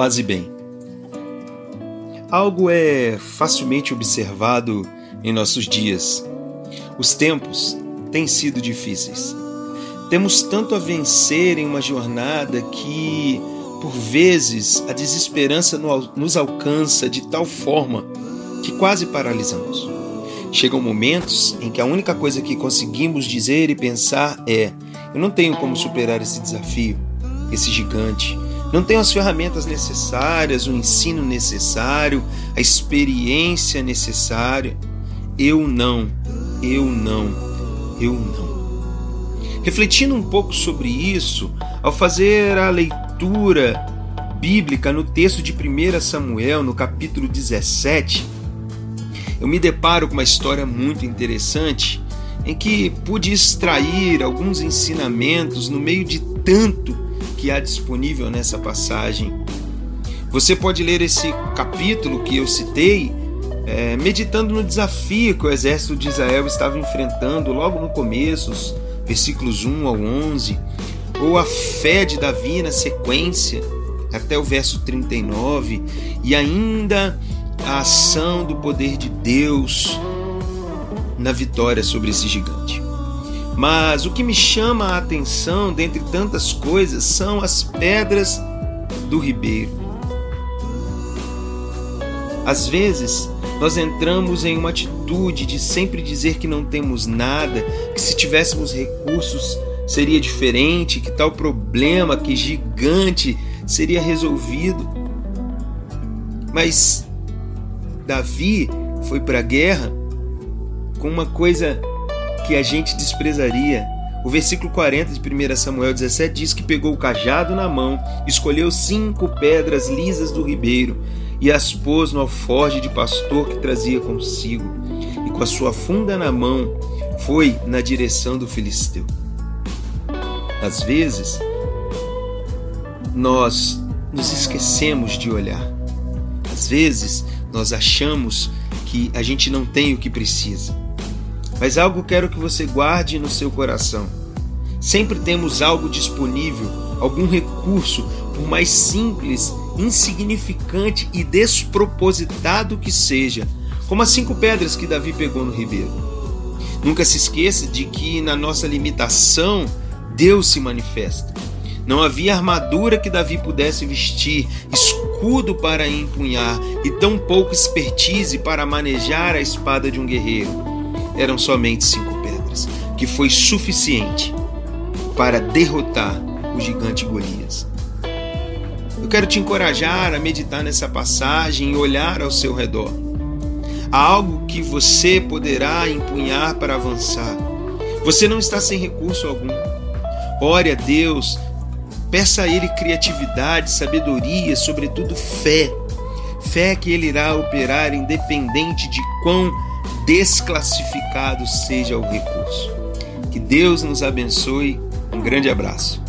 Paz e bem. Algo é facilmente observado em nossos dias. Os tempos têm sido difíceis. Temos tanto a vencer em uma jornada que, por vezes, a desesperança nos alcança de tal forma que quase paralisamos. Chegam momentos em que a única coisa que conseguimos dizer e pensar é: eu não tenho como superar esse desafio, esse gigante. Não tenho as ferramentas necessárias, o ensino necessário, a experiência necessária. Eu não, eu não, eu não. Refletindo um pouco sobre isso, ao fazer a leitura bíblica no texto de 1 Samuel, no capítulo 17, eu me deparo com uma história muito interessante em que pude extrair alguns ensinamentos no meio de tanto que há disponível nessa passagem. Você pode ler esse capítulo que eu citei é, meditando no desafio que o exército de Israel estava enfrentando logo no começo, os versículos 1 ao 11, ou a fé de Davi na sequência, até o verso 39, e ainda a ação do poder de Deus na vitória sobre esse gigante. Mas o que me chama a atenção, dentre tantas coisas, são as pedras do ribeiro. Às vezes, nós entramos em uma atitude de sempre dizer que não temos nada, que se tivéssemos recursos seria diferente, que tal problema, que gigante seria resolvido. Mas Davi foi para a guerra com uma coisa que a gente desprezaria. O versículo 40 de 1 Samuel 17 diz que pegou o cajado na mão, escolheu cinco pedras lisas do ribeiro e as pôs no alforje de pastor que trazia consigo, e com a sua funda na mão foi na direção do filisteu. Às vezes, nós nos esquecemos de olhar. Às vezes, nós achamos que a gente não tem o que precisa. Mas algo quero que você guarde no seu coração. Sempre temos algo disponível, algum recurso, por mais simples, insignificante e despropositado que seja, como as cinco pedras que Davi pegou no ribeiro. Nunca se esqueça de que na nossa limitação Deus se manifesta. Não havia armadura que Davi pudesse vestir, escudo para empunhar e tão pouco expertise para manejar a espada de um guerreiro. Eram somente cinco pedras, que foi suficiente para derrotar o gigante Golias. Eu quero te encorajar a meditar nessa passagem e olhar ao seu redor. Há algo que você poderá empunhar para avançar. Você não está sem recurso algum. Ore a Deus, Peça a Ele criatividade, sabedoria, sobretudo fé. Fé que Ele irá operar independente de quão desclassificado seja o recurso. Que Deus nos abençoe. Um grande abraço.